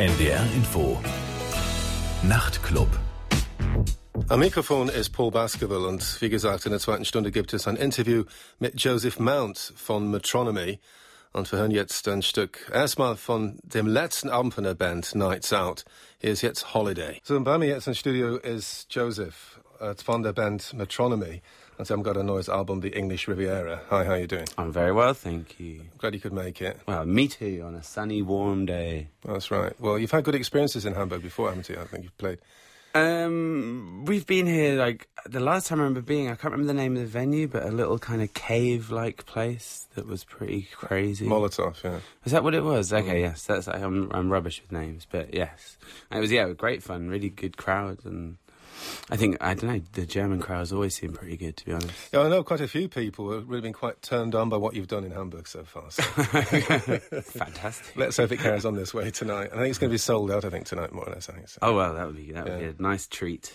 NDR Info. Nachtclub. Am Mikrofon ist Paul Baskerville und wie gesagt, in der zweiten Stunde gibt es ein Interview mit Joseph Mount von Metronomy. Und wir hören jetzt ein Stück erstmal von dem letzten Album von der Band, Nights Out. Hier ist jetzt Holiday. So, bei mir jetzt im Studio ist Joseph äh, von der Band Metronomy. And I've got a neues album, The English Riviera. Hi, how are you doing? I'm very well, thank you. Glad you could make it. Well, me too, on a sunny, warm day. That's right. Well, you've had good experiences in Hamburg before, haven't you? I think you've played. Um, we've been here like the last time I remember being. I can't remember the name of the venue, but a little kind of cave-like place that was pretty crazy. Molotow, yeah. Was that what it was? Okay, yes. That's I'm, I'm rubbish with names, but yes, and it was yeah, great fun, really good crowd, and I think I don't know. The German crowds always seem pretty good, to be honest. Yeah, I know quite a few people have really been quite turned on by what you've done in Hamburg so far. So. Fantastic. Let's hope it carries on this way tonight. I think it's going to be sold out. I think tonight, more or less. I think so. Oh well, that would be that would be a nice treat.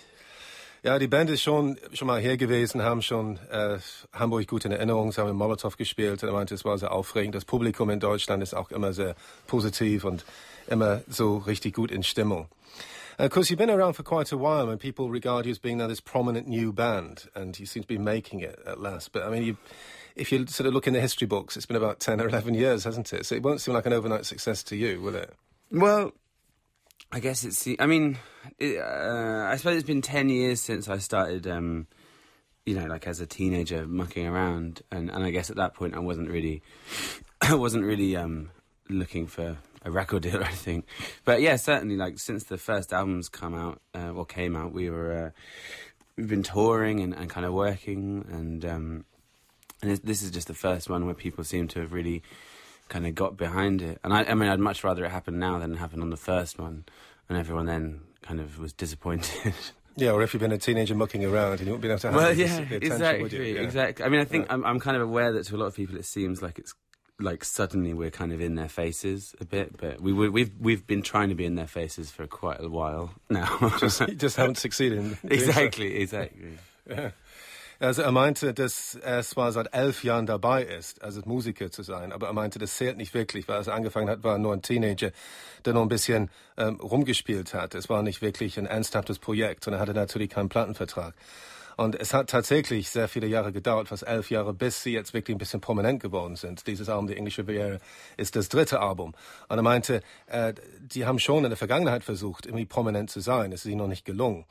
Ja, die Band ist schon, schon mal hier gewesen, haben schon äh, Hamburg gut in Erinnerung, sie haben in Molotow gespielt und er meinte, es war sehr aufregend. Das Publikum in Deutschland ist auch immer sehr positiv und immer so richtig gut in Stimmung. Of course, you've been around for quite a while, and people regard you as being now this prominent new band, and you seem to be making it at last. But I mean, you, if you sort of look in the history books, it's been about 10 or 11 years, hasn't it? So it won't seem like an overnight success to you, will it? Well, I guess it's. I mean, it, uh, I suppose it's been 10 years since I started. Um, you know, like as a teenager, mucking around, and, and I guess at that point I wasn't really, I wasn't really um, looking for a record deal or anything. But yeah, certainly, like since the first albums come out uh, or came out, we were uh, we've been touring and, and kind of working, and um, and this is just the first one where people seem to have really kind of got behind it. And I, I mean, I'd much rather it happen now than happen on the first one, and everyone then kind of was disappointed. Yeah, or if you've been a teenager mucking around and you won't be able to have well, yeah, attention, exactly, yeah. exactly. I mean, I think I'm, I'm kind of aware that to a lot of people it seems like it's like suddenly we're kind of in their faces a bit, but we we've we've been trying to be in their faces for quite a while now. just just haven't succeeded. exactly, so. exactly. Ja. Also er meinte, dass er zwar seit elf Jahren dabei ist, also Musiker zu sein, aber er meinte, das zählt nicht wirklich, weil als er angefangen hat, war er nur ein Teenager, der noch ein bisschen ähm, rumgespielt hat. Es war nicht wirklich ein ernsthaftes Projekt und er hatte natürlich keinen Plattenvertrag. Und es hat tatsächlich sehr viele Jahre gedauert, fast elf Jahre, bis sie jetzt wirklich ein bisschen prominent geworden sind. Dieses Album, The English Riviera, ist das dritte Album. Und er meinte, äh, die haben schon in der Vergangenheit versucht, irgendwie prominent zu sein. Es ist ihnen noch nicht gelungen.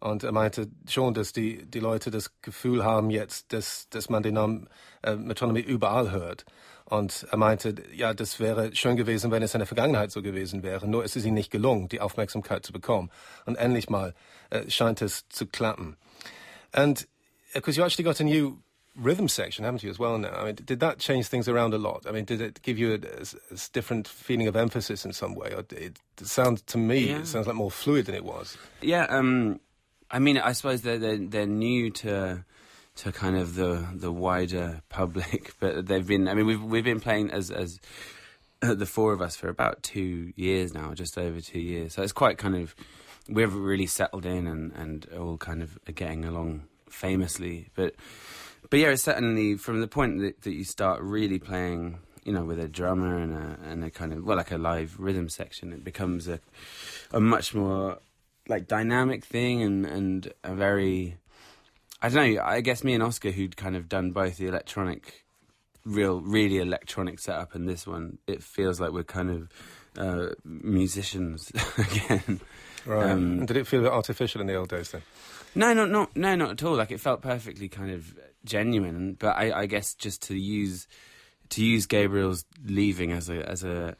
Und er meinte schon, dass die, die Leute das Gefühl haben jetzt, dass, dass man den Namen äh, Metronomy überall hört. Und er meinte, ja, das wäre schön gewesen, wenn es in der Vergangenheit so gewesen wäre. Nur ist es ihnen nicht gelungen, die Aufmerksamkeit zu bekommen. Und endlich mal äh, scheint es zu klappen. And because you actually got a new rhythm section, haven't you, as well now? I mean, did that change things around a lot? I mean, did it give you a, a, a different feeling of emphasis in some way? Or it, it sounds to me, yeah. it sounds like more fluid than it was. Yeah, um, I mean, I suppose they're, they're, they're new to to kind of the the wider public, but they've been. I mean, we've we've been playing as as the four of us for about two years now, just over two years. So it's quite kind of we've really settled in and, and all kind of getting along famously. But but yeah, it's certainly from the point that, that you start really playing, you know, with a drummer and a and a kind of well, like a live rhythm section, it becomes a a much more like dynamic thing and and a very I don't know. I guess me and Oscar, who'd kind of done both the electronic, real, really electronic setup and this one, it feels like we're kind of uh, musicians again. Right. Um, did it feel a bit artificial in the old days then? No, no, no, no, not at all. Like it felt perfectly kind of genuine. But I, I guess just to use to use Gabriel's leaving as a as a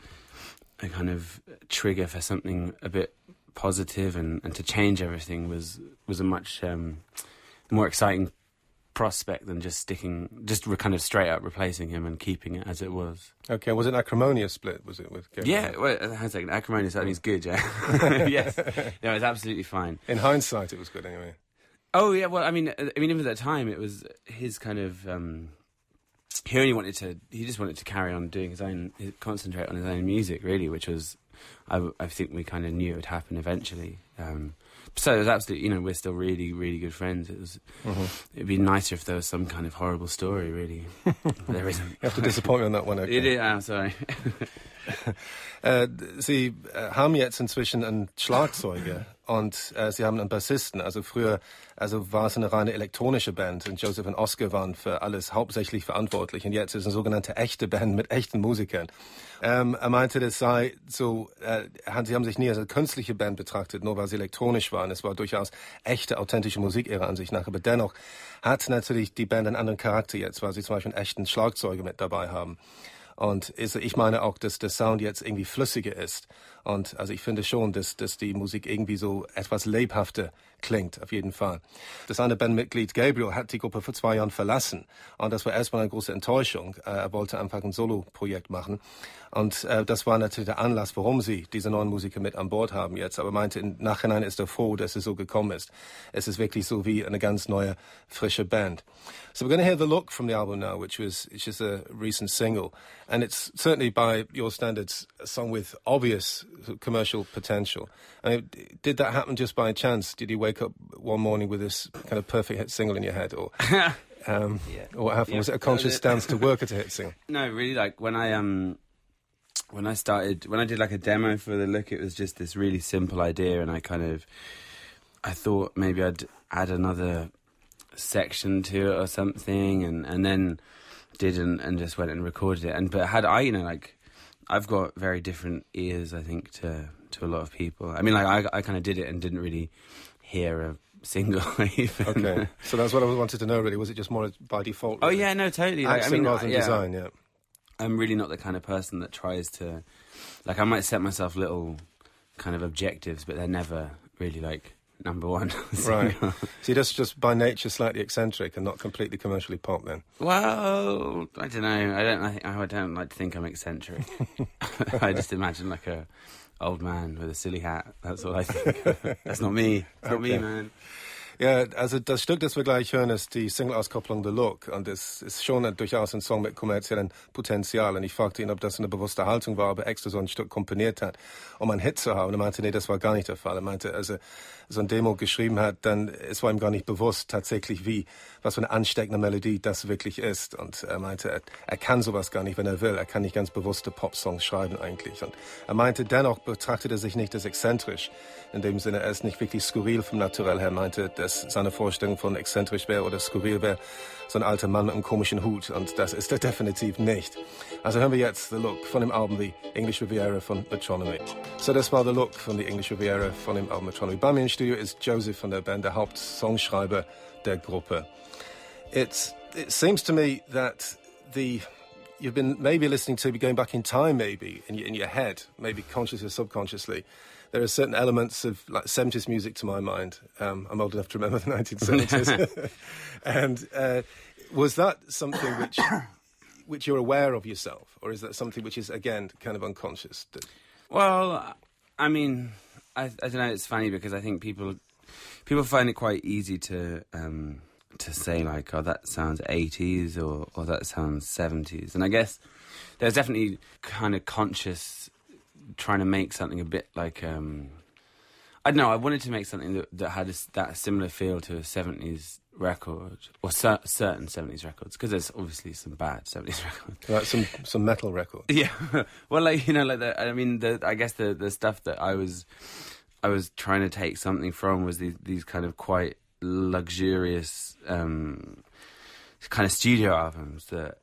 a kind of trigger for something a bit positive and, and to change everything was was a much um, more exciting prospect than just sticking, just kind of straight up replacing him and keeping it as it was. Okay, was it acrimonious split? Was it with? Gabriel? Yeah, well, hang on a second. Acrimonious that means good, yeah. yes, no, it's absolutely fine. In hindsight, it was good anyway. Oh yeah, well, I mean, uh, I mean, even at that time, it was his kind of. Um, he only wanted to. He just wanted to carry on doing his own, concentrate on his own music, really, which was I, I think we kind of knew it would happen eventually. Um, so it was absolutely, you know, we're still really, really good friends. It was, mm-hmm. it'd be nicer if there was some kind of horrible story, really. there isn't. You have to disappoint me on that one. Okay. It is, I'm sorry. äh, sie äh, haben jetzt inzwischen einen Schlagzeuger und äh, sie haben einen Bassisten. Also früher, also war es eine reine elektronische Band und Joseph und Oscar waren für alles hauptsächlich verantwortlich. Und jetzt ist es eine sogenannte echte Band mit echten Musikern. Ähm, er meinte, das sei so, äh, sie haben sich nie als eine künstliche Band betrachtet, nur weil sie elektronisch waren. Es war durchaus echte, authentische Musik ihrer Ansicht nach. Aber dennoch hat natürlich die Band einen anderen Charakter jetzt, weil sie zum Beispiel einen echten Schlagzeuger mit dabei haben. Und ich meine auch, dass der Sound jetzt irgendwie flüssiger ist. Und also ich finde schon, dass, dass die Musik irgendwie so etwas lebhafter klingt, auf jeden Fall. Das eine Bandmitglied Gabriel hat die Gruppe vor zwei Jahren verlassen. Und das war erstmal eine große Enttäuschung. Äh, er wollte einfach ein Solo-Projekt machen. Und äh, das war natürlich der Anlass, warum sie diese neuen Musiker mit an Bord haben jetzt. Aber meinte, im Nachhinein ist er froh, dass es so gekommen ist. Es ist wirklich so wie eine ganz neue, frische Band. So we're going to hear The Look from the album now, which was which is a recent single. And it's certainly, by your standards, a song with obvious commercial potential. I mean, did that happen just by chance? Did you wake up one morning with this kind of perfect hit single in your head? Or... Um, yeah. Or what happened? Yeah. Was it a conscious stance to work at a hit single? No, really. Like when I um, when I started, when I did like a demo for the look, it was just this really simple idea, and I kind of, I thought maybe I'd add another section to it or something, and and then didn't, and just went and recorded it. And but had I, you know, like I've got very different ears, I think, to to a lot of people. I mean, like I I kind of did it and didn't really hear a single even. Okay, so that's what I wanted to know. Really, was it just more by default? Oh, really? Oh yeah, no, totally. Like, I mean, rather than yeah. design, yeah. I'm really not the kind of person that tries to, like, I might set myself little kind of objectives, but they're never really like number one. right. So that's just by nature slightly eccentric and not completely commercially pop then. Well, I don't know. I don't. I, I don't like to think I'm eccentric. I just imagine like a old man with a silly hat. That's all I think. That's not me. It's not okay. me, man. Ja, also das Stück, das wir gleich hören, ist die Single-Auskopplung The Look. Und es ist schon ein, durchaus ein Song mit kommerziellem Potenzial. Und ich fragte ihn, ob das eine bewusste Haltung war, ob er extra so ein Stück komponiert hat, um einen Hit zu haben. Und er meinte, nee, das war gar nicht der Fall. Er meinte, also so ein Demo geschrieben hat, dann es war ihm gar nicht bewusst tatsächlich, wie, was für eine ansteckende Melodie das wirklich ist. Und er meinte, er, er kann sowas gar nicht, wenn er will. Er kann nicht ganz bewusste Pop-Songs schreiben eigentlich. Und er meinte, dennoch betrachtet er sich nicht als exzentrisch. In dem Sinne, er ist nicht wirklich skurril vom Naturell her. Er meinte, dass seine Vorstellung von exzentrisch wäre oder skurril wäre, so ein alter Mann mit einem komischen Hut. Und das ist er definitiv nicht. Also hören wir jetzt The Look von dem Album The English Riviera von Metronomy. So das war The Look von The English Riviera von dem Album Metronomy. Bei mir Studio ist Joseph von der Band, der Hauptsongschreiber der Gruppe. It's, it seems to me that the you've been maybe listening to going back in time maybe in your, in your head maybe consciously or subconsciously there are certain elements of like 70s music to my mind um, i'm old enough to remember the 1970s and uh, was that something which which you're aware of yourself, or is that something which is again kind of unconscious? Well, I mean, I, I don't know. It's funny because I think people people find it quite easy to um, to say like, "Oh, that sounds 80s," or "Oh, that sounds 70s," and I guess there's definitely kind of conscious trying to make something a bit like. Um, I don't know. I wanted to make something that, that had a, that similar feel to a 70s record or cer- certain 70s records because there's obviously some bad 70s records like some some metal records yeah well like you know like the, i mean the i guess the the stuff that i was i was trying to take something from was these these kind of quite luxurious um kind of studio albums that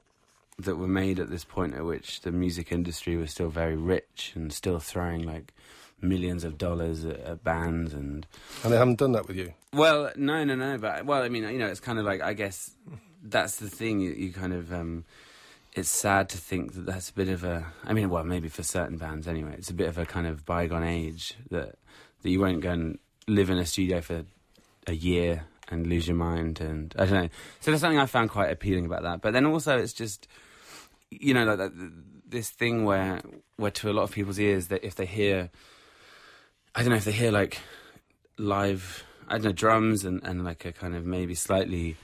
that were made at this point at which the music industry was still very rich and still throwing like millions of dollars at, at, bands and and they haven't done that with you. Well, no, no, no. But well, I mean, you know, it's kind of like I guess that's the thing. You, you kind of um, it's sad to think that that's a bit of a. I mean, well, maybe for certain bands anyway, it's a bit of a kind of bygone age that that you won't go and live in a studio for a year and lose your mind and I don't know. So there's something I found quite appealing about that. But then also it's just you know like that, this thing where where to a lot of people's ears that if they hear I don't know if they hear like live, I don't know, drums and, and like a kind of maybe slightly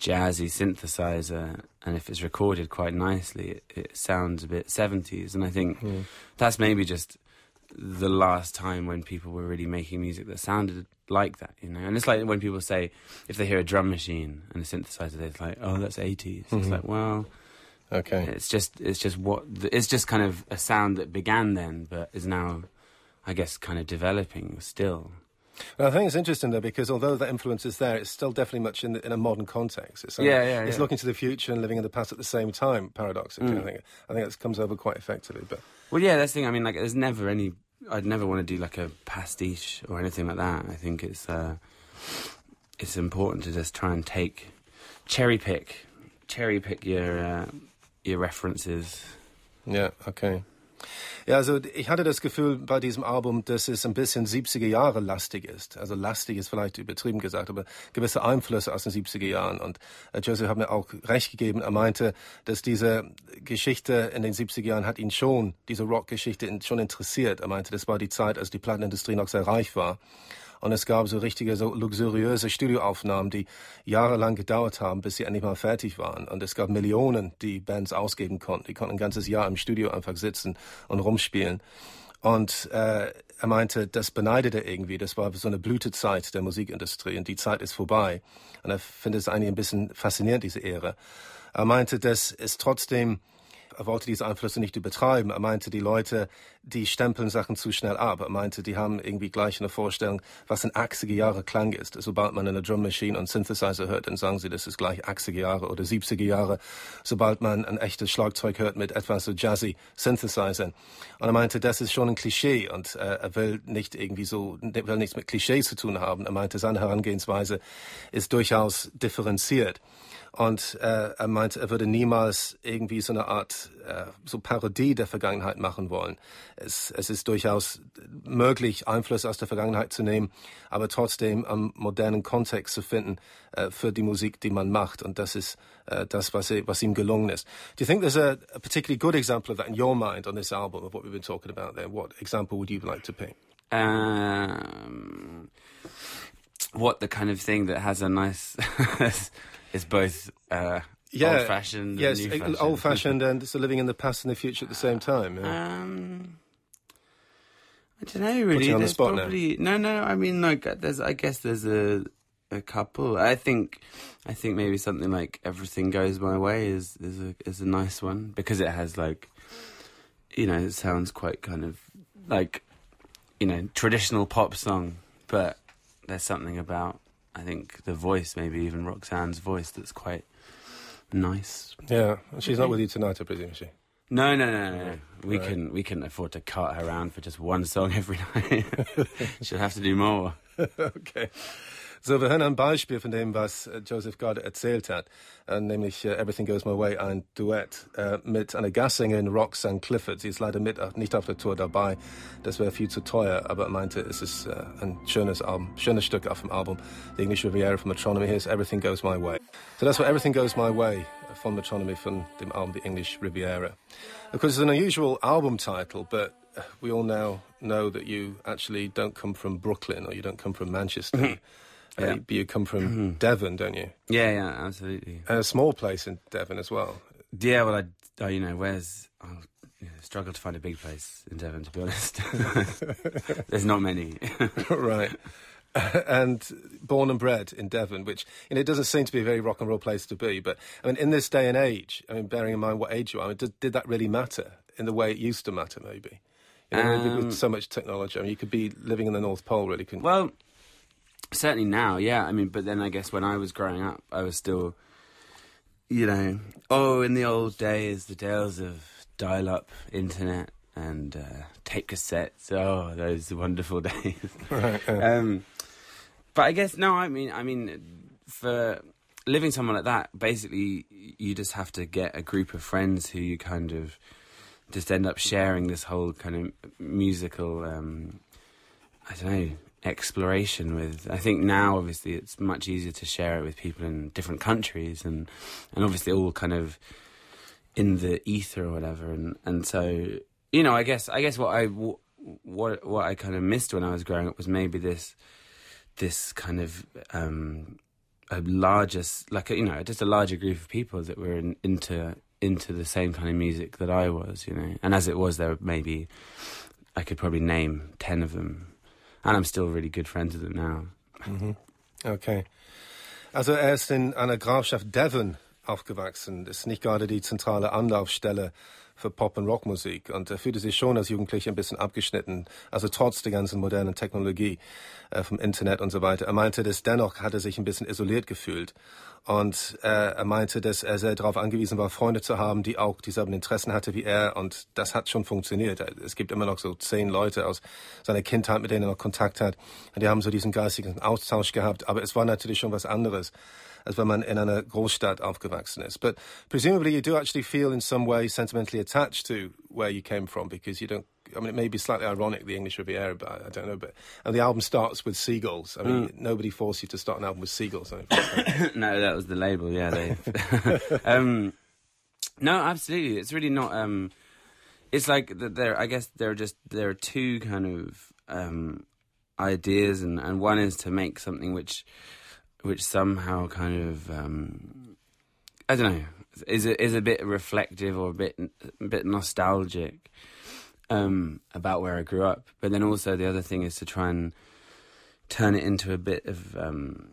jazzy synthesizer, and if it's recorded quite nicely, it, it sounds a bit 70s. And I think mm. that's maybe just the last time when people were really making music that sounded like that, you know. And it's like when people say if they hear a drum machine and a synthesizer, they're like, oh, that's 80s. It's Mhm. like, well, Okay. it's just it's just what it's just kind of a sound that began then, but is now, I guess, kind of developing still. Well, I think it's interesting though because although that influence is there, it's still definitely much in, the, in a modern context. It's, Yeah, yeah, It's yeah. looking to the future and living in the past at the same time. Paradoxically, Mm. I think I think that comes over quite effectively. But Well, yeah, that's the thing. I mean, like, there's never any. I'd never want to do like a pastiche or anything like that. I think it's uh, it's important to just try and take cherry pick, cherry pick your uh, your references. Yeah. okay. Ja, also ich hatte das Gefühl bei diesem Album, dass es ein bisschen 70er Jahre lastig ist. Also lastig ist vielleicht übertrieben gesagt, aber gewisse Einflüsse aus den 70er Jahren. Und äh, Joseph hat mir auch recht gegeben. Er meinte, dass diese Geschichte in den 70er Jahren hat ihn schon, diese Rockgeschichte schon interessiert. Er meinte, das war die Zeit, als die Plattenindustrie noch sehr reich war. Und es gab so richtige, so luxuriöse Studioaufnahmen, die jahrelang gedauert haben, bis sie endlich mal fertig waren. Und es gab Millionen, die Bands ausgeben konnten. Die konnten ein ganzes Jahr im Studio einfach sitzen und rumspielen. Und äh, er meinte, das beneidet er irgendwie. Das war so eine Blütezeit der Musikindustrie und die Zeit ist vorbei. Und er findet es eigentlich ein bisschen faszinierend, diese Ära. Er meinte, dass es trotzdem er wollte diese Einflüsse nicht übertreiben. Er meinte, die Leute, die stempeln Sachen zu schnell ab. Er meinte, die haben irgendwie gleich eine Vorstellung, was ein 80er Jahre Klang ist. Sobald man eine Drum Machine und Synthesizer hört, dann sagen sie, das ist gleich 80er Jahre oder 70er Jahre. Sobald man ein echtes Schlagzeug hört mit etwas so jazzy Synthesizern. Und er meinte, das ist schon ein Klischee und äh, er will nicht irgendwie so, will nichts mit Klischees zu tun haben. Er meinte, seine Herangehensweise ist durchaus differenziert. Und äh, er meint, er würde niemals irgendwie so eine Art äh, so Parodie der Vergangenheit machen wollen. Es, es ist durchaus möglich, Einflüsse aus der Vergangenheit zu nehmen, aber trotzdem am modernen Kontext zu finden äh, für die Musik, die man macht. Und das ist äh, das, was, was ihm gelungen ist. Do you think there's a, a particularly good example of that in your mind on this album of what we've been talking about there? What example would you like to pick? Um, what the kind of thing that has a nice is both uh, old fashioned. Yes, and new old fashioned and so living in the past and the future at the same time. yeah. Um, I don't know really. on the there's spot now. probably no, no. I mean, like, there's. I guess there's a a couple. I think, I think maybe something like "Everything Goes My Way" is is a is a nice one because it has like, you know, it sounds quite kind of like, you know, traditional pop song, but there's something about I think the voice, maybe even Roxanne's voice, that's quite nice. Yeah, she's not with you tonight, I presume, is she? No, no, no, no. no. We Right. can we can afford to cut her around for just one song every night. She'll have to do more. okay. So, wir hören ein Beispiel von dem, was äh, Joseph gerade erzählt hat, äh, nämlich äh, Everything Goes My Way, ein Duett mit einer Gastsängerin Roxanne Clifford. Sie ist leider mit, nicht auf der Tour dabei, das wäre viel zu teuer, aber er meinte, es ist ein schönes Album, schönes Stück auf dem Album, The English Riviera von Metronomy. Here's Everything Goes My Way. So that's what Everything Goes My Way von Metronomy von dem Album The English Riviera. Of course, it's an unusual album title, but uh, we all now know that you actually don't come from Brooklyn or you don't come from Manchester. Uh, Yeah. but you come from Devon, don't you? Yeah, yeah, absolutely. And a small place in Devon as well. Yeah, well, I, oh, you know, where's I'll you know, struggle to find a big place in Devon, to be honest. There's not many. right. and born and bred in Devon, which you know, it doesn't seem to be a very rock and roll place to be. But I mean, in this day and age, I mean, bearing in mind what age you are, I mean, did, did that really matter in the way it used to matter? Maybe. You know, Um, with so much technology, I mean, you could be living in the North Pole, really, couldn't you? well, certainly now, yeah. I mean, but then I guess when I was growing up, I was still, you know, oh, in the old days, the days of dial-up internet and uh, tape cassettes. Oh, those wonderful days. Right. yeah. um, but I guess no. I mean, I mean, for living someone like that, basically, you just have to get a group of friends who you kind of just end up sharing this whole kind of musical. Um, I don't know exploration with. I think now, obviously, it's much easier to share it with people in different countries, and and obviously all kind of in the ether or whatever, and and so you know, I guess I guess what I what what I kind of missed when I was growing up was maybe this this kind of um, a larger like a, you know just a larger group of people that were in, into into the same kind of music that I was, you know, and as it was, there maybe I could probably name ten of them, and I'm still really good friends with them now. Mhm. Okay. Also er ist in einer Grafschaft Devon aufgewachsen. Das ist nicht gerade die zentrale Anlaufstelle für Pop- und Rockmusik. Und er fühlte sich schon als Jugendlicher ein bisschen abgeschnitten. Also trotz der ganzen modernen Technologie äh, vom Internet und so weiter. Er meinte, dass dennoch hat er sich ein bisschen isoliert gefühlt. Und äh, er meinte, dass er sehr darauf angewiesen war, Freunde zu haben, die auch dieselben Interessen hatte wie er. Und das hat schon funktioniert. Es gibt immer noch so zehn Leute aus seiner Kindheit, mit denen er noch Kontakt hat. Und die haben so diesen geistigen Austausch gehabt. Aber es war natürlich schon was anderes as wenn man in einer Großstadt aufgewachsen ist. But presumably you do actually feel in some way sentimentally attached to where you came from because you don't. I mean, it may be slightly ironic, the English Riviera, but I, don't know. But and the album starts with seagulls. I mean, Mm. nobody forced you to start an album with seagulls. I no, that was the label. Yeah, they. um, no, absolutely. It's really not. Um, it's like th- there. I guess there are just there are two kind of um, ideas, and, and one is to make something which which somehow kind of um, I don't know is a, is a bit reflective or a bit a bit nostalgic um, about where I grew up. But then also the other thing is to try and turn it into a bit of um,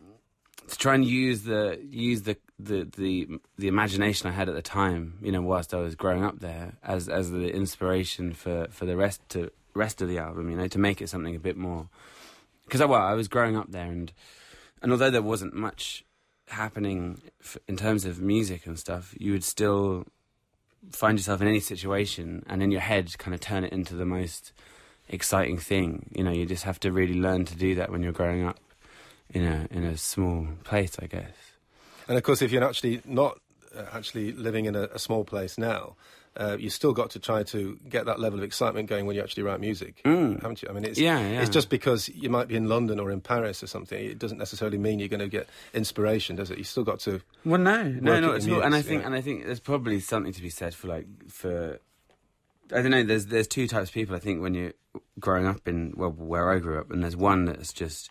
to try and use the use the, the the the imagination I had at the time, you know, whilst I was growing up there, as as the inspiration for for the rest to rest of the album, you know, to make it something a bit more. Because I, well, I was growing up there, and and although there wasn't much happening f- in terms of music and stuff, you would still find yourself in any situation, and in your head, kind of turn it into the most exciting thing. You know, you just have to really learn to do that when you're growing up in a in a small place, I guess. And of course, if you're actually not uh, actually living in a, a small place now, uh, you still got to try to get that level of excitement going when you actually write music, Mm. haven't you? I mean, it's Yeah, yeah. it's just because you might be in London or in Paris or something. It doesn't necessarily mean you're going to get inspiration, does it? You still got to. Well, no, no, work no. it It's not, and I think, yeah. and I think there's probably something to be said for like for. I don't know. There's there's two types of people. I think when you're growing up in well where I grew up, and there's one that's just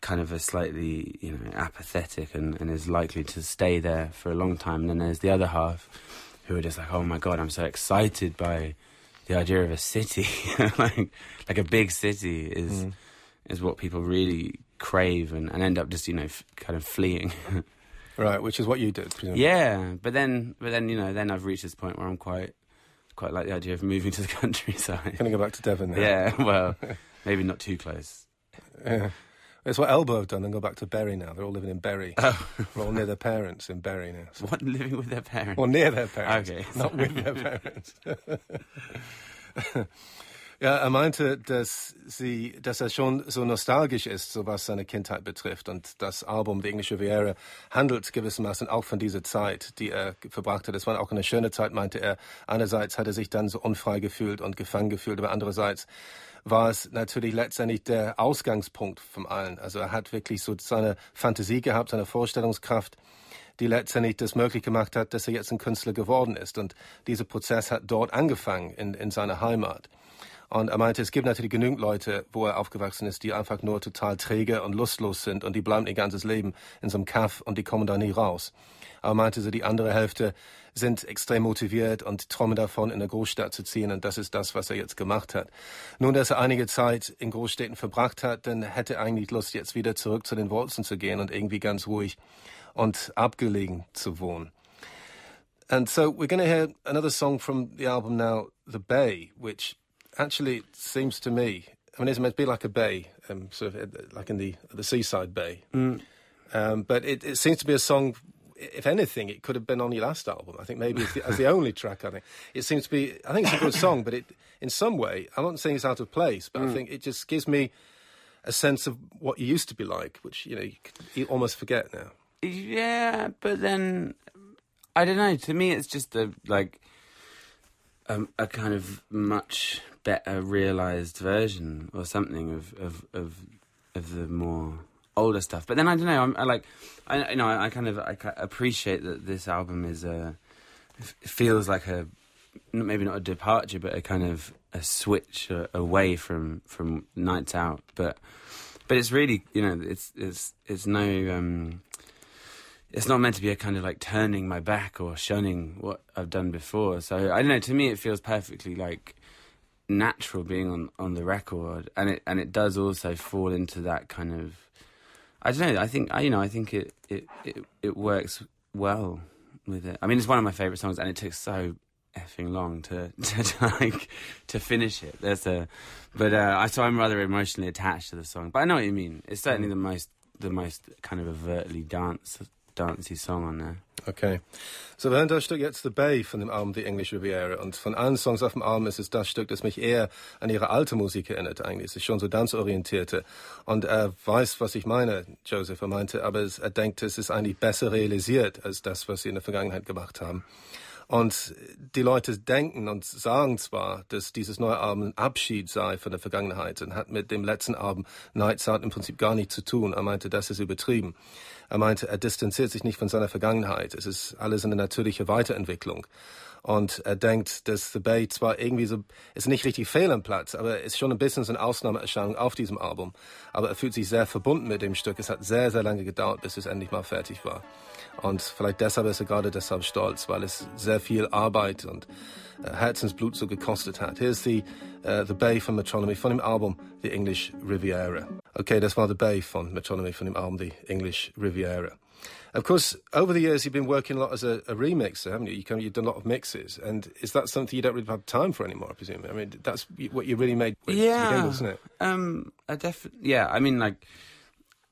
kind of a slightly you know apathetic and, and is likely to stay there for a long time. And then there's the other half who are just like, oh my god, I'm so excited by the idea of a city, like like a big city is Mm. is what people really crave and, and end up just you know f- kind of fleeing. Right, which is what you did. presumably. Yeah, but then, but then you know, then I've reached this point where I'm quite, quite like the idea of moving to the countryside. Going to go back to Devon now. yeah, well, maybe not too close. Yeah. It's what Elbow have done and go back to Bury now. They're all living in Bury. Oh, They're all near their parents in Bury now. So- what living with their parents? Well, near their parents. Okay, Not with their parents. ja, er meinte, dass, sie, dass er schon so nostalgisch ist, so was seine Kindheit betrifft. Und das Album, die englische Viera, handelt gewissermaßen auch von dieser Zeit, die er verbracht hat. Es war auch eine schöne Zeit, meinte er. Einerseits hat er sich dann so unfrei gefühlt und gefangen gefühlt, aber andererseits war es natürlich letztendlich der Ausgangspunkt von allen. Also er hat wirklich so seine Fantasie gehabt, seine Vorstellungskraft die letztendlich das möglich gemacht hat, dass er jetzt ein Künstler geworden ist. Und dieser Prozess hat dort angefangen, in, in seiner Heimat. Und er meinte, es gibt natürlich genügend Leute, wo er aufgewachsen ist, die einfach nur total träge und lustlos sind und die bleiben ihr ganzes Leben in so einem Kaff und die kommen da nie raus. Aber er meinte so, die andere Hälfte sind extrem motiviert und träumen davon, in eine Großstadt zu ziehen und das ist das, was er jetzt gemacht hat. Nun, dass er einige Zeit in Großstädten verbracht hat, dann hätte er eigentlich Lust, jetzt wieder zurück zu den Wurzeln zu gehen und irgendwie ganz ruhig und abgelegen zu wohnen. And so we're going to hear another song from the album now, The Bay, which actually it seems to me, I mean, it's meant to be like a bay, um, sort of like in the the seaside bay. Um, but it, it seems to be a song. If anything, it could have been on your last album. I think maybe as the, as the only track. I think it seems to be. I think it's a good song, but it, in some way, I'm not saying it's out of place, but I think it just gives me a sense of what you used to be like, which you know you, you almost forget now. Yeah, but then I don't know. To me, it's just a like um, a kind of much better realized version or something of of of, of the more older stuff. But then I don't know. I'm I like I you know I, I kind of I appreciate that this album is a feels like a maybe not a departure, but a kind of a switch away from from nights out. But but it's really you know it's it's it's no. Um, it's not meant to be a kind of like turning my back or shunning what I've done before. So I don't know. To me, it feels perfectly like natural being on, on the record, and it and it does also fall into that kind of. I don't know. I think I you know I think it it it, it works well with it. I mean, it's one of my favorite songs, and it took so effing long to to, to like to finish it. There's a, but uh, I so I'm rather emotionally attached to the song. But I know what you mean. It's certainly the most the most kind of overtly dance dancey Song on there. Okay. So wir hören das Stück jetzt The Bay von dem Album The English Riviera. Und von allen Songs auf dem Album ist es das Stück, das mich eher an ihre alte Musik erinnert eigentlich. Es ist schon so tanzorientierte. Und er weiß, was ich meine, Joseph. Er meinte, aber er denkt, es ist eigentlich besser realisiert als das, was sie in der Vergangenheit gemacht haben. Und die Leute denken und sagen zwar, dass dieses neue Album ein Abschied sei von der Vergangenheit und hat mit dem letzten Album Nights Out im Prinzip gar nichts zu tun. Er meinte, das ist übertrieben. Er meinte, er distanziert sich nicht von seiner Vergangenheit. Es ist alles eine natürliche Weiterentwicklung. Und er denkt, dass The Bay zwar irgendwie so, ist nicht richtig fehl am Platz, aber ist schon ein bisschen so eine Ausnahmeerscheinung auf diesem Album. Aber er fühlt sich sehr verbunden mit dem Stück. Es hat sehr, sehr lange gedauert, bis es endlich mal fertig war. Und vielleicht deshalb ist er gerade deshalb stolz, weil es sehr viel Arbeit und äh, Herzensblut so gekostet hat. Hier ist die uh, The Bay von Metronomy von dem Album The English Riviera. Okay, das war The Bay von Metronomy von dem Album The English Riviera. Of course, over the years you've been working a lot as a, a remixer, haven't you? you have done a lot of mixes, and is that something you don't really have time for anymore? I presume. I mean, that's what you really made. With yeah, isn't it? Um, I definitely. Yeah, I mean, like,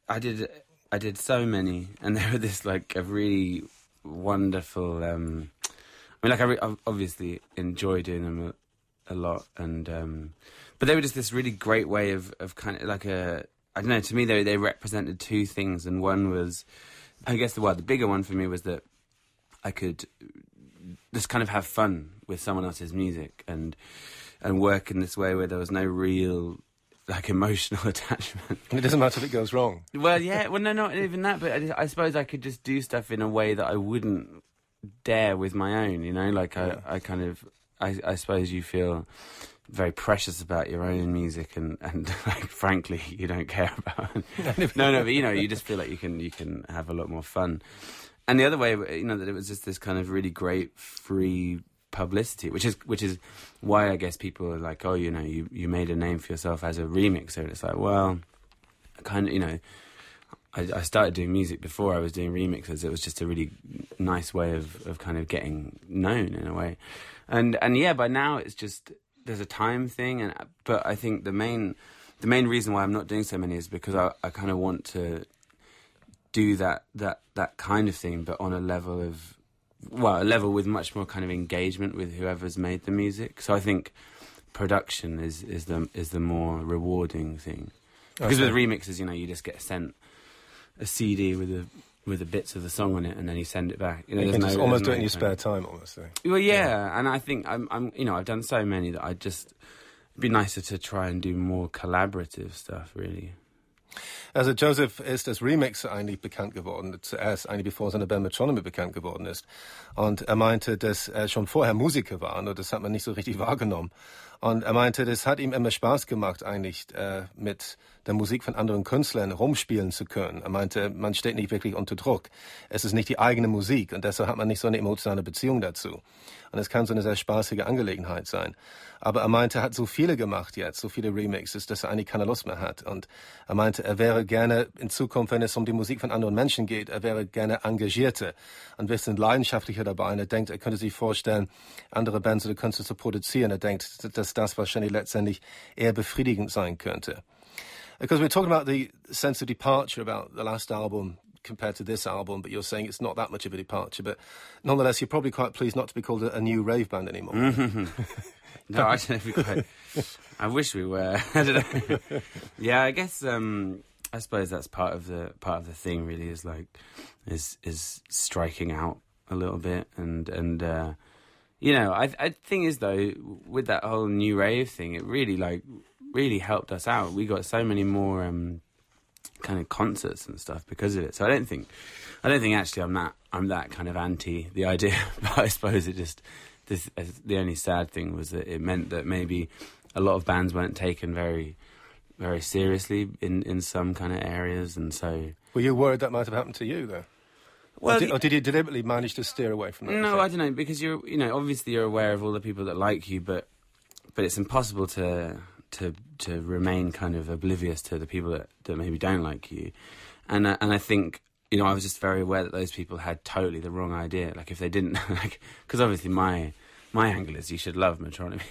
I did I did so many, and there were this like a really wonderful. Um, mean, like I, re- I obviously enjoy doing them a, a lot, and um, but they were just this really great way of of kind of like a. I don't know. To me, they they represented two things, and one was, I guess the well, the bigger one for me was that I could just kind of have fun with someone else's music and and work in this way where there was no real like emotional attachment. It doesn't matter if it goes wrong. Well, yeah, well, no, not even that. But I, I, suppose I could just do stuff in a way that I wouldn't dare with my own. You know, like I, I kind of, I, I suppose you feel very precious about your own music and and like, frankly you don't care about it. no no but you know you just feel like you can you can have a lot more fun and the other way you know that it was just this kind of really great free publicity, which is which is why I guess people are like, oh, you know, you you made a name for yourself as a remixer. And it's like, well, kind of, you know. I, I started doing music before I was doing remixes. It was just a really nice way of, of kind of getting known in a way, and and yeah, by now it's just there's a time thing, and but I think the main the main reason why I'm not doing so many is because I, I kind of want to do that that that kind of thing, but on a level of well, a level with much more kind of engagement with whoever's made the music. So I think production is is the is the more rewarding thing. Because okay. with remixes, you know, you just get sent a CD with a with the bits of the song on it, and then you send it back. You know, you no, almost do it in your spare time, almost. Well, yeah, yeah, and I think I'm, I'm, you know, I've done so many that I just it'd be nicer to try and do more collaborative stuff, really. Also Joseph ist als Remixer eigentlich bekannt geworden, zuerst eigentlich bevor seine Band Metronomy bekannt geworden ist. Und er meinte, dass er schon vorher Musiker war, nur das hat man nicht so richtig wahrgenommen. Und er meinte, das hat ihm immer Spaß gemacht, eigentlich äh, mit der Musik von anderen Künstlern rumspielen zu können. Er meinte, man steht nicht wirklich unter Druck. Es ist nicht die eigene Musik und deshalb hat man nicht so eine emotionale Beziehung dazu. Und es kann so eine sehr spaßige Angelegenheit sein. Aber er meinte, er hat so viele gemacht jetzt, so viele Remixes, dass er eigentlich keine Lust mehr hat. Und er meinte, er wäre gerne in Zukunft, wenn es um die Musik von anderen Menschen geht, er wäre gerne engagierter und ein bisschen leidenschaftlicher dabei. Und er denkt, er könnte sich vorstellen, andere Bands oder Künstler zu produzieren. Er denkt, dass dass das wahrscheinlich letztendlich eher befriedigend sein könnte. Because we're talking about the sense of departure about the last album compared to this album, but you're saying it's not that much of a departure. But nonetheless, you're probably quite pleased not to be called a, a new rave band anymore. Mm-hmm. no, I don't know quite. I wish we were. I don't know. yeah, I guess. Um, I suppose that's part of the part of the thing. Really, is like is is striking out a little bit and and. Uh, you know, I I think is though with that whole new rave thing, it really like really helped us out. We got so many more um, kind of concerts and stuff because of it. So I don't think I don't think actually I'm that I'm that kind of anti the idea. but I suppose it just this the only sad thing was that it meant that maybe a lot of bands weren't taken very very seriously in in some kind of areas, and so. Were you worried that might have happened to you though? Well, or did, or did, you deliberately manage to steer away from that? No, I don't know because you're, you know, obviously you're aware of all the people that like you, but but it's impossible to to to remain kind of oblivious to the people that, that maybe don't like you, and uh, and I think you know I was just very aware that those people had totally the wrong idea. Like if they didn't like, because obviously my my angle is you should love Metronomy,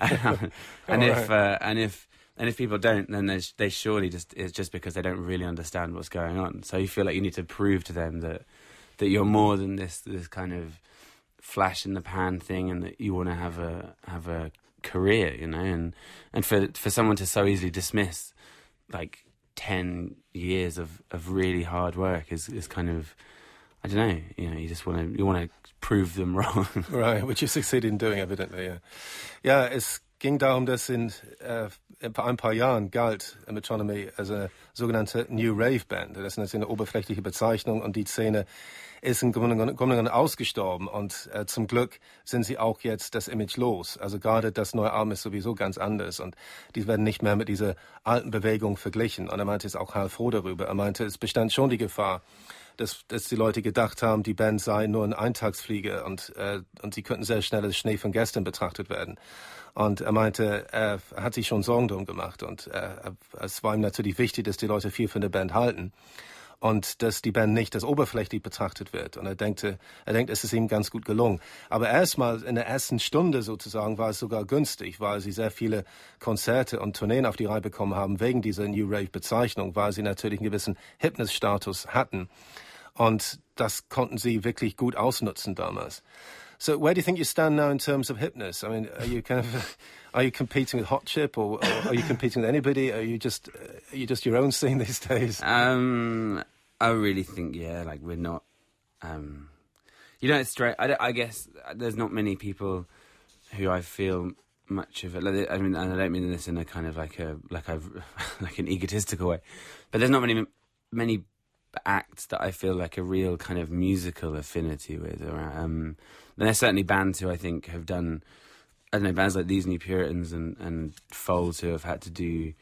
and, and if uh, and if and if people don't, then they they surely just it's just because they don't really understand what's going on. So you feel like you need to prove to them that that you're more than this this kind of flash in the pan thing, and that you want to have a have a career, you know, and and for for someone to so easily dismiss like ten years of of really hard work is is kind of I don't know, you know, you just want to you want to prove them wrong, right? Which you succeed in doing, evidently. Yeah, yeah. Es ging darum, dass in äh, ein paar Jahren galt Metronomy als eine sogenannte New Rave Band. Das ist eine oberflächliche Bezeichnung und die Szene ist im Grunde genommen ausgestorben und äh, zum Glück sind sie auch jetzt das Image los. Also gerade das neue Album ist sowieso ganz anders und die werden nicht mehr mit dieser alten Bewegung verglichen. Und er meinte es auch halb froh darüber. Er meinte, es bestand schon die Gefahr, dass, dass die Leute gedacht haben, die Band sei nur ein Eintagsflieger und, äh, und sie könnten sehr schnell als Schnee von gestern betrachtet werden. Und er meinte, er hat sich schon Sorgen darum gemacht und äh, es war ihm natürlich wichtig, dass die Leute viel von der Band halten und dass die Band nicht als oberflächlich betrachtet wird. Und er denkte, er denkt, es ist ihm ganz gut gelungen. Aber erstmal in der ersten Stunde sozusagen war es sogar günstig, weil sie sehr viele Konzerte und Tourneen auf die Reihe bekommen haben wegen dieser New Rave Bezeichnung, weil sie natürlich einen gewissen Hypnis-Status hatten. Und das konnten sie wirklich gut ausnutzen damals. So where do you think you stand now in terms of hipness? I mean, are you kind of are you competing with Hot Chip or, or are you competing with anybody? Are you just are you just your own scene these days? Um, I really think yeah, like we're not. Um, you know, it's straight. I, I guess there's not many people who I feel much of it. Like, I mean, and I don't mean this in a kind of like a like a like an egotistical way, but there's not many many acts that I feel like a real kind of musical affinity with. Or, um, and there's certainly bands who I think have done, I don't know, bands like these New Puritans and, and Foals who have had to do,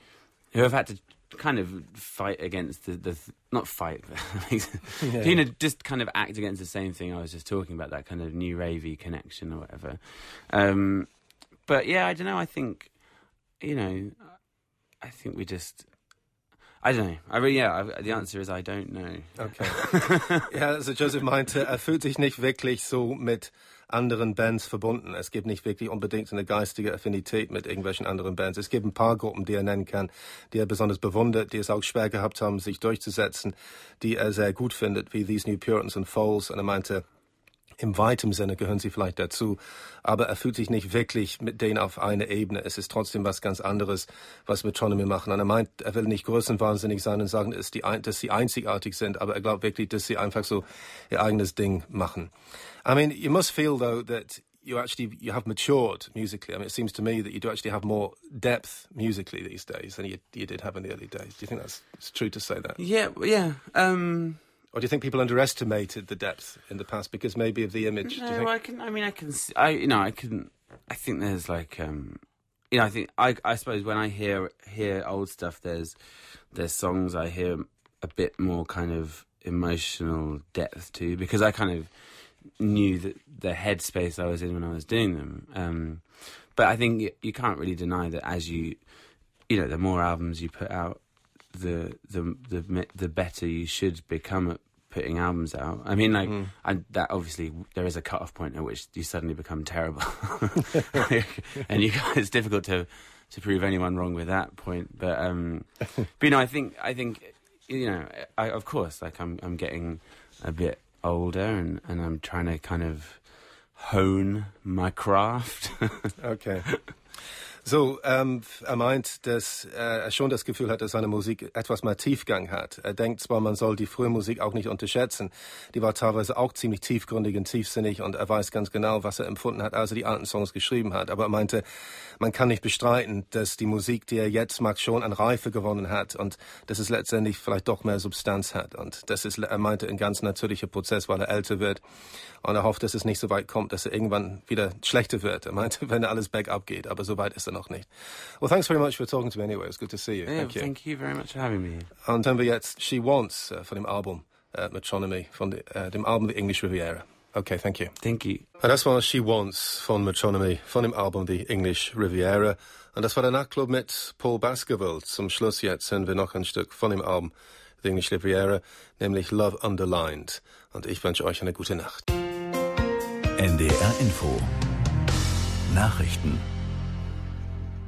who have had to kind of fight against the, the not fight, yeah. you know, just kind of act against the same thing I was just talking about, that kind of new ravey connection or whatever. Um, but yeah, I don't know. I think, you know, I think we just I don't know. I really, yeah, the answer is I don't know. Okay. ja, also Joseph meinte, er fühlt sich nicht wirklich so mit anderen Bands verbunden. Es gibt nicht wirklich unbedingt eine geistige Affinität mit irgendwelchen anderen Bands. Es gibt ein paar Gruppen, die er nennen kann, die er besonders bewundert, die es auch schwer gehabt haben, sich durchzusetzen, die er sehr gut findet, wie These New Puritans und Foles. Und er meinte, im weiten Sinne gehören sie vielleicht dazu, aber er fühlt sich nicht wirklich mit denen auf einer Ebene. Es ist trotzdem was ganz anderes, was Metronomy machen. Und er meint, er will nicht größenwahnsinnig sein und sagen, dass, die, dass sie einzigartig sind, aber er glaubt wirklich, dass sie einfach so ihr eigenes Ding machen. I mean, you must feel though that you actually you have matured musically. I mean, it seems to me that you do actually have more depth musically these days than you, you did have in the early days. Do you think that's it's true to say that? Yeah, yeah. Um... Or do you think people underestimated the depth in the past because maybe of the image? No, do you think? I can. I mean, I can. I you know, I can. I think there's like, um, you know, I think I. I suppose when I hear hear old stuff, there's there's songs I hear a bit more kind of emotional depth to because I kind of knew that the headspace I was in when I was doing them. Um, but I think you, you can't really deny that as you, you know, the more albums you put out, the the the the better you should become at putting albums out. I mean, like, mm. and that obviously there is a cut-off point at which you suddenly become terrible, and you, it's difficult to to prove anyone wrong with that point. But um, but you know, I think I think you know, I, of course, like I'm I'm getting a bit older, and and I'm trying to kind of hone my craft. okay. So, ähm, er meint, dass äh, er schon das Gefühl hat, dass seine Musik etwas mehr Tiefgang hat. Er denkt zwar, man soll die frühe Musik auch nicht unterschätzen. Die war teilweise auch ziemlich tiefgründig und tiefsinnig und er weiß ganz genau, was er empfunden hat, als er die alten Songs geschrieben hat. Aber er meinte, man kann nicht bestreiten, dass die Musik, die er jetzt mag, schon an Reife gewonnen hat und dass es letztendlich vielleicht doch mehr Substanz hat. Und das ist, er meinte, ein ganz natürlicher Prozess, weil er älter wird. Und er hofft, dass es nicht so weit kommt, dass er irgendwann wieder schlechter wird. Er meinte, wenn alles bergab geht, aber so weit ist er noch nicht. Well, thanks very much for talking to me anyway. It's good to see you. Yeah, thank you. Thank you very much for having me. Und hören wir jetzt She Wants äh, von dem Album äh, uh, Metronomy, von de, uh, dem Album The English Riviera. Okay, thank you. Thank you. Und das war She Wants von Metronomy, von dem Album The English Riviera. Und das war der Nachtclub mit Paul Baskerville. Zum Schluss jetzt hören wir noch ein Stück von dem Album The English Riviera, nämlich Love Underlined. Und ich wünsche euch eine gute Nacht. NDR Info. Nachrichten